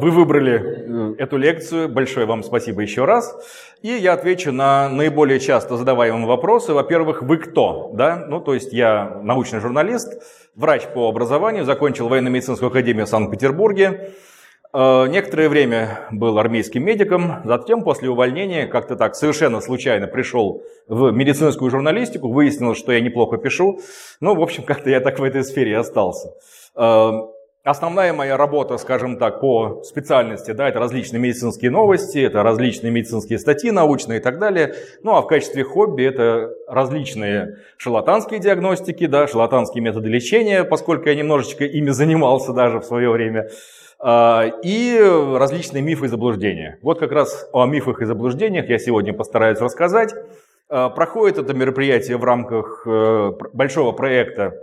вы выбрали эту лекцию, большое вам спасибо еще раз. И я отвечу на наиболее часто задаваемые вопросы. Во-первых, вы кто? Да? Ну, то есть я научный журналист, врач по образованию, закончил военно-медицинскую академию в Санкт-Петербурге. Э, некоторое время был армейским медиком, затем после увольнения как-то так совершенно случайно пришел в медицинскую журналистику, выяснилось, что я неплохо пишу. Ну, в общем, как-то я так в этой сфере и остался. Основная моя работа, скажем так, по специальности, да, это различные медицинские новости, это различные медицинские статьи научные и так далее. Ну, а в качестве хобби это различные шарлатанские диагностики, да, шарлатанские методы лечения, поскольку я немножечко ими занимался даже в свое время. А, и различные мифы и заблуждения. Вот как раз о мифах и заблуждениях я сегодня постараюсь рассказать. А, проходит это мероприятие в рамках э, большого проекта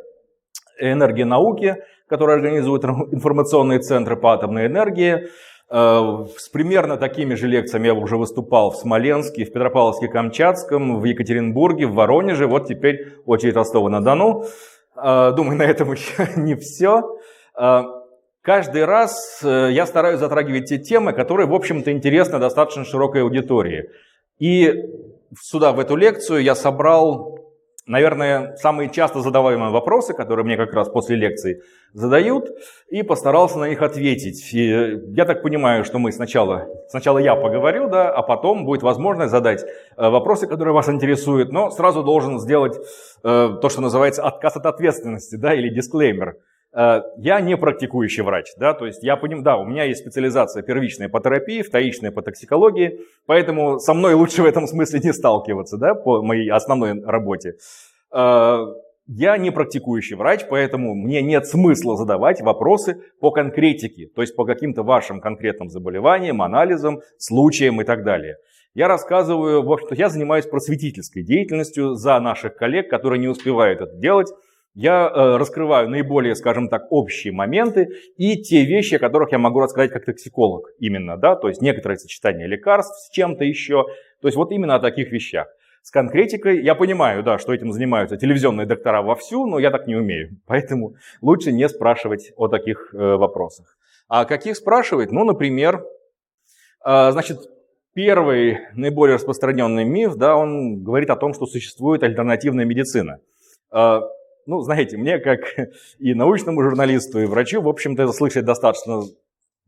энергии науки, который организует информационные центры по атомной энергии. А, с примерно такими же лекциями я уже выступал в Смоленске, в Петропавловске-Камчатском, в Екатеринбурге, в Воронеже. Вот теперь очередь Ростова-на-Дону. Думаю, на этом еще не все. Каждый раз э, я стараюсь затрагивать те темы, которые, в общем-то, интересны достаточно широкой аудитории. И сюда, в эту лекцию, я собрал, наверное, самые часто задаваемые вопросы, которые мне как раз после лекции задают, и постарался на них ответить. И я так понимаю, что мы сначала, сначала я поговорю, да, а потом будет возможность задать э, вопросы, которые вас интересуют, но сразу должен сделать э, то, что называется отказ от ответственности, да, или дисклеймер. Э, я не практикующий врач, да, то есть я понимаю, да, у меня есть специализация первичная по терапии, вторичная по токсикологии, поэтому со мной лучше в этом смысле не сталкиваться, да, по моей основной работе. Э, я не практикующий врач, поэтому мне нет смысла задавать вопросы по конкретике, то есть по каким-то вашим конкретным заболеваниям, анализам, случаям и так далее. Я рассказываю, в общем-то, я занимаюсь просветительской деятельностью за наших коллег, которые не успевают это делать, я э, раскрываю наиболее, скажем так, общие моменты и те вещи, о которых я могу рассказать как токсиколог именно, да, то есть некоторые сочетания лекарств с чем-то еще, то есть вот именно о таких вещах. С конкретикой я понимаю, да, что этим занимаются телевизионные доктора вовсю, но я так не умею, поэтому лучше не спрашивать о таких э, вопросах. А каких спрашивать? Ну, например, э, значит, первый наиболее распространенный миф, да, он говорит о том, что существует альтернативная медицина. Ну, знаете, мне как и научному журналисту, и врачу, в общем-то, это слышать достаточно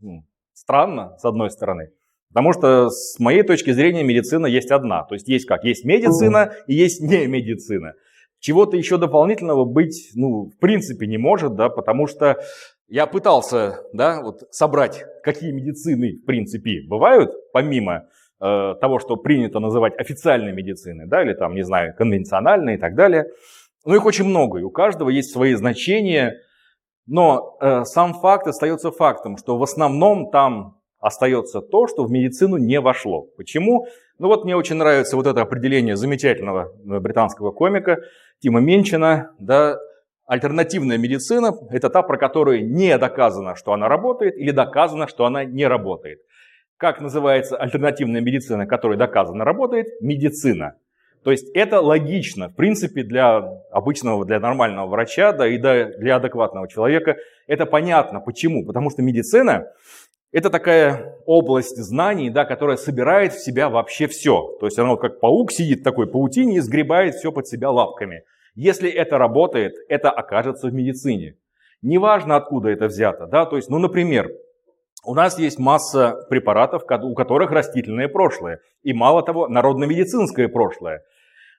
ну, странно, с одной стороны. Потому что с моей точки зрения медицина есть одна. То есть есть как? Есть медицина и есть не медицина. Чего-то еще дополнительного быть, ну, в принципе не может, да, потому что я пытался, да, вот собрать, какие медицины, в принципе, бывают, помимо э, того, что принято называть официальной медициной, да, или там, не знаю, конвенциональной и так далее. Ну, их очень много, и у каждого есть свои значения, но э, сам факт остается фактом, что в основном там остается то, что в медицину не вошло. Почему? Ну вот мне очень нравится вот это определение замечательного э, британского комика Тима Менчина, да, альтернативная медицина – это та, про которую не доказано, что она работает, или доказано, что она не работает. Как называется альтернативная медицина, которая доказано работает? Медицина. То есть это логично, в принципе, для обычного, для нормального врача, да и для адекватного человека. Это понятно. Почему? Потому что медицина – это такая область знаний, да, которая собирает в себя вообще все. То есть она вот как паук сидит в такой паутине и сгребает все под себя лапками. Если это работает, это окажется в медицине. Неважно, откуда это взято. Да? То есть, ну, например, у нас есть масса препаратов, у которых растительное прошлое. И мало того, народно-медицинское прошлое.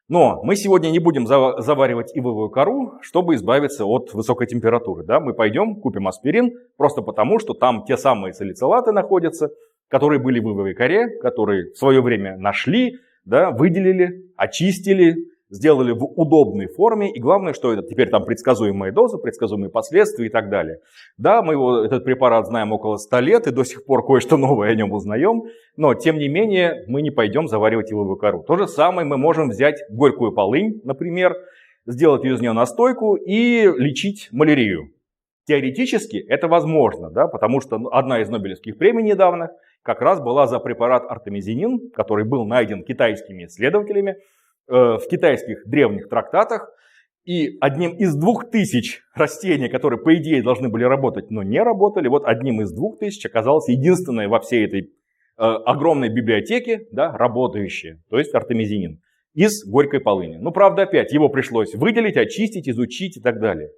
Но мы сегодня не будем заваривать ивовую кору, чтобы избавиться от высокой температуры. Да? Мы пойдем, купим аспирин, просто потому, что там те самые салицилаты находятся, которые были в ивовой коре, которые в свое время нашли, да, выделили, очистили, сделали в удобной форме, и главное, что это теперь там предсказуемая доза, предсказуемые последствия и так далее. Да, мы его, этот препарат знаем около 100 лет, и до сих пор кое-что новое о нем узнаем, но тем не менее мы не пойдем заваривать его в кору. То же самое мы можем взять горькую полынь, например, сделать из нее настойку и лечить малярию. Теоретически это возможно, да, потому что одна из Нобелевских премий недавно как раз была за препарат артемизинин, который был найден китайскими исследователями, в китайских древних трактатах. И одним из двух тысяч растений, которые, по идее, должны были работать, но не работали, вот одним из двух тысяч оказалось единственное во всей этой э, огромной библиотеке, да, работающее, то есть артемизинин, из горькой полыни. Ну, правда, опять, его пришлось выделить, очистить, изучить и так далее.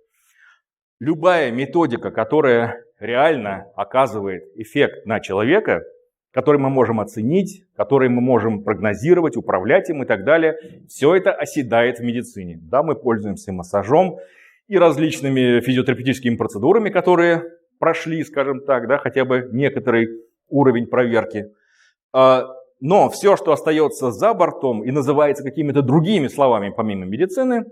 Любая методика, которая реально оказывает эффект на человека, который мы можем оценить, который мы можем прогнозировать, управлять им и так далее, все это оседает в медицине. Да, мы пользуемся массажом и различными физиотерапевтическими процедурами, которые прошли, скажем так, да, хотя бы некоторый уровень проверки. А, но все, что остается за бортом и называется какими-то другими словами помимо медицины,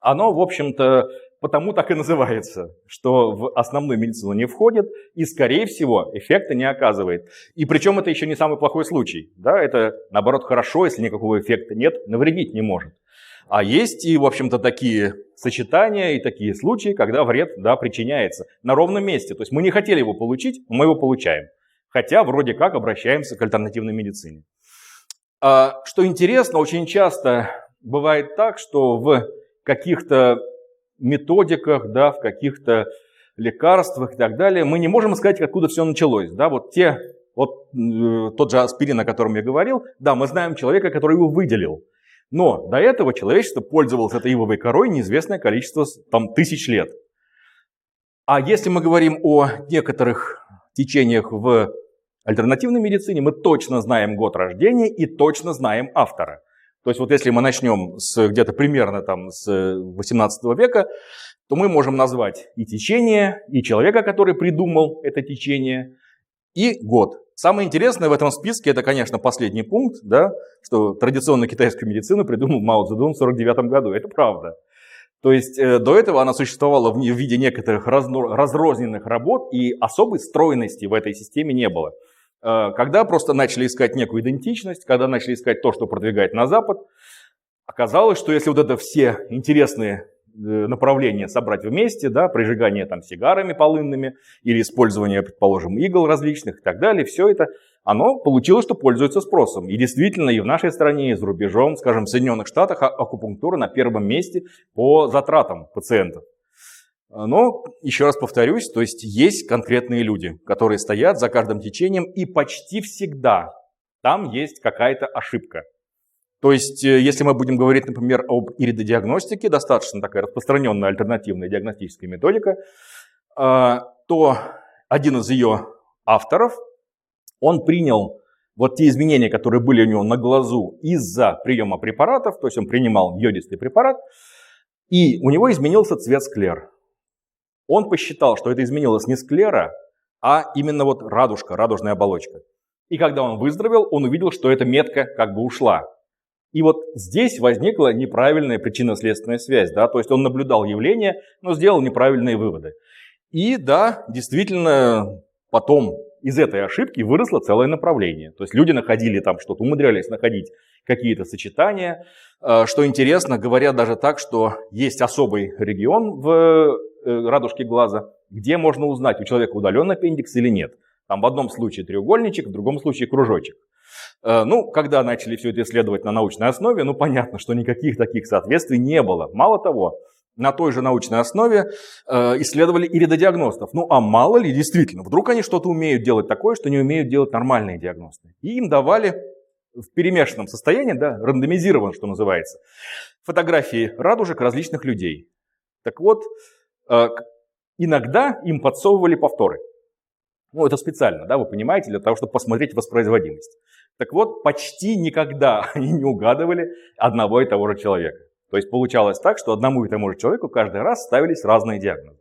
оно, в общем-то, потому так и называется, что в основную медицину не входит и, скорее всего, эффекта не оказывает. И причем это еще не самый плохой случай. Да? Это, наоборот, хорошо, если никакого эффекта нет, навредить не может. А есть и, в общем-то, такие сочетания и такие случаи, когда вред да, причиняется на ровном месте. То есть мы не хотели его получить, мы его получаем. Хотя вроде как обращаемся к альтернативной медицине. А, что интересно, очень часто бывает так, что в каких-то методиках, да, в каких-то лекарствах и так далее, мы не можем сказать, откуда все началось. Да, вот те, вот э, тот же аспирин, о котором я говорил, да, мы знаем человека, который его выделил. Но до этого человечество пользовалось этой ивовой корой неизвестное количество там, тысяч лет. А если мы говорим о некоторых течениях в альтернативной медицине, мы точно знаем год рождения и точно знаем автора. То есть вот если мы начнем с где-то примерно там с 18 века, то мы можем назвать и течение, и человека, который придумал это течение, и год. Самое интересное в этом списке, это, конечно, последний пункт, да, что традиционную китайскую медицину придумал Мао Цзэдун в 49 году. Это правда. То есть э, до этого она существовала в, в виде некоторых разно, разрозненных работ, и особой стройности в этой системе не было. Э, когда просто начали искать некую идентичность, когда начали искать то, что продвигает на Запад, оказалось, что если вот это все интересные э, направления собрать вместе, да, прижигание там сигарами полынными или использование, предположим, игл различных и так далее, все это, оно получилось, что пользуется спросом. И действительно, и в нашей стране, и за рубежом, скажем, в Соединенных Штатах а, акупунктура на первом месте по затратам пациентов. Но, еще раз повторюсь, то есть есть конкретные люди, которые стоят за каждым течением, и почти всегда там есть какая-то ошибка. То есть, э, если мы будем говорить, например, об иридодиагностике, достаточно такая распространенная альтернативная диагностическая методика, а, то один из ее авторов, он принял вот те изменения, которые были у него на глазу из-за приема препаратов, то есть он принимал йодистый препарат, и у него изменился цвет склер. Он посчитал, что это изменилось не склера, а именно вот радужка, радужная оболочка. И когда он выздоровел, он увидел, что эта метка как бы ушла. И вот здесь возникла неправильная причинно-следственная связь. Да? То есть он наблюдал явление, но сделал неправильные выводы. И да, действительно, потом из этой ошибки выросло целое направление. То есть люди находили там что-то, умудрялись находить какие-то сочетания. А, что интересно, говорят даже так, что есть особый регион в Э, радужки глаза, где можно узнать, у человека удален аппендикс или нет. Там в одном случае треугольничек, в другом случае кружочек. Э, ну, когда начали все это исследовать на научной основе, ну, понятно, что никаких таких соответствий не было. Мало того, на той же научной основе э, исследовали иридодиагностов. Ну, а мало ли, действительно, вдруг они что-то умеют делать такое, что не умеют делать нормальные диагносты. И им давали в перемешанном состоянии, да, рандомизирован, что называется, фотографии радужек различных людей. Так вот, Э, иногда им подсовывали повторы. Ну, это специально, да, вы понимаете, для того, чтобы посмотреть воспроизводимость. Так вот, почти никогда они не угадывали одного и того же человека. То есть получалось так, что одному и тому же человеку каждый раз ставились разные диагнозы.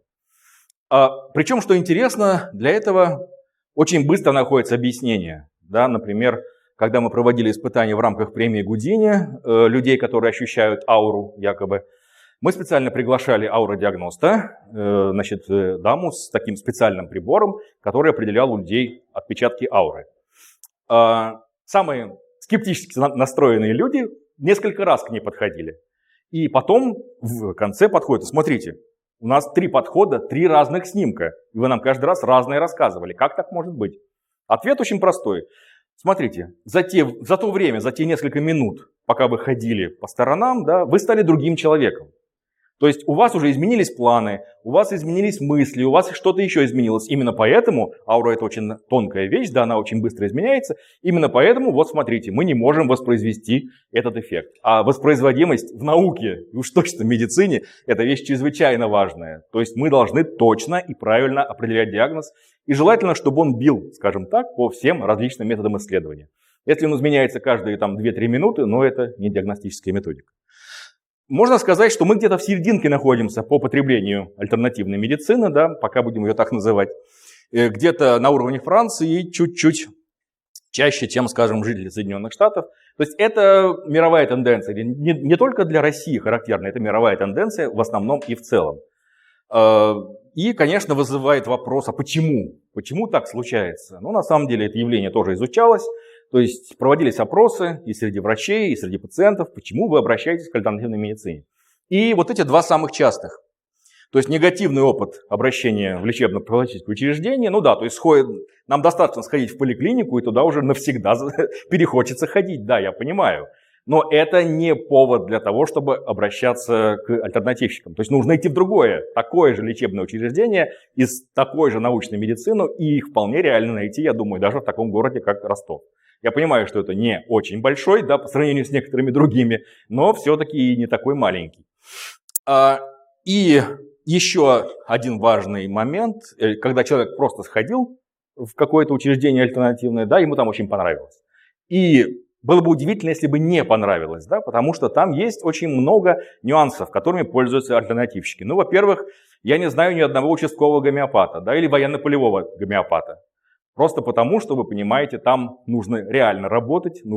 А, причем, что интересно, для этого очень быстро находится объяснение. Да, например, когда мы проводили испытания в рамках премии Гудини, э, людей, которые ощущают ауру якобы, мы специально приглашали ауродиагноста, э, значит, э, даму с таким специальным прибором, который определял у людей отпечатки ауры. А, самые скептически настроенные люди несколько раз к ней подходили. И потом в конце подходят, смотрите, у нас три подхода, три разных снимка. И вы нам каждый раз разные рассказывали. Как так может быть? Ответ очень простой. Смотрите, за, те, за то время, за те несколько минут, пока вы ходили по сторонам, да, вы стали другим человеком. То есть у вас уже изменились планы, у вас изменились мысли, у вас что-то еще изменилось. Именно поэтому, аура это очень тонкая вещь, да, она очень быстро изменяется. Именно поэтому, вот смотрите, мы не можем воспроизвести этот эффект. А воспроизводимость в науке, уж точно в медицине, это вещь чрезвычайно важная. То есть мы должны точно и правильно определять диагноз. И желательно, чтобы он бил, скажем так, по всем различным методам исследования. Если он изменяется каждые там, 2-3 минуты, но это не диагностическая методика. Можно сказать, что мы где-то в серединке находимся по потреблению альтернативной медицины, да, пока будем ее так называть. Э, где-то на уровне Франции и чуть-чуть чаще, чем, скажем, жители Соединенных Штатов. То есть это мировая тенденция, не, не только для России характерна, это мировая тенденция в основном и в целом. Э, и, конечно, вызывает вопрос, а почему? Почему так случается? Ну, на самом деле, это явление тоже изучалось. То есть проводились опросы и среди врачей, и среди пациентов, почему вы обращаетесь к альтернативной медицине. И вот эти два самых частых. То есть негативный опыт обращения в лечебно-профилактическое учреждение, ну да, то есть сходит, нам достаточно сходить в поликлинику, и туда уже навсегда перехочется ходить, да, я понимаю. Но это не повод для того, чтобы обращаться к альтернативщикам. То есть нужно идти в другое, такое же лечебное учреждение из такой же научной медицины, и их вполне реально найти, я думаю, даже в таком городе, как Ростов. Я понимаю, что это не очень большой, да, по сравнению с некоторыми другими, но все-таки не такой маленький. А, и еще один важный момент, э, когда человек просто сходил в какое-то учреждение альтернативное, да, ему там очень понравилось. И было бы удивительно, если бы не понравилось, да, потому что там есть очень много нюансов, которыми пользуются альтернативщики. Ну, во-первых, я не знаю ни одного участкового гомеопата, да, или военно-полевого гомеопата. Просто потому, что, вы понимаете, там нужно реально работать, нужно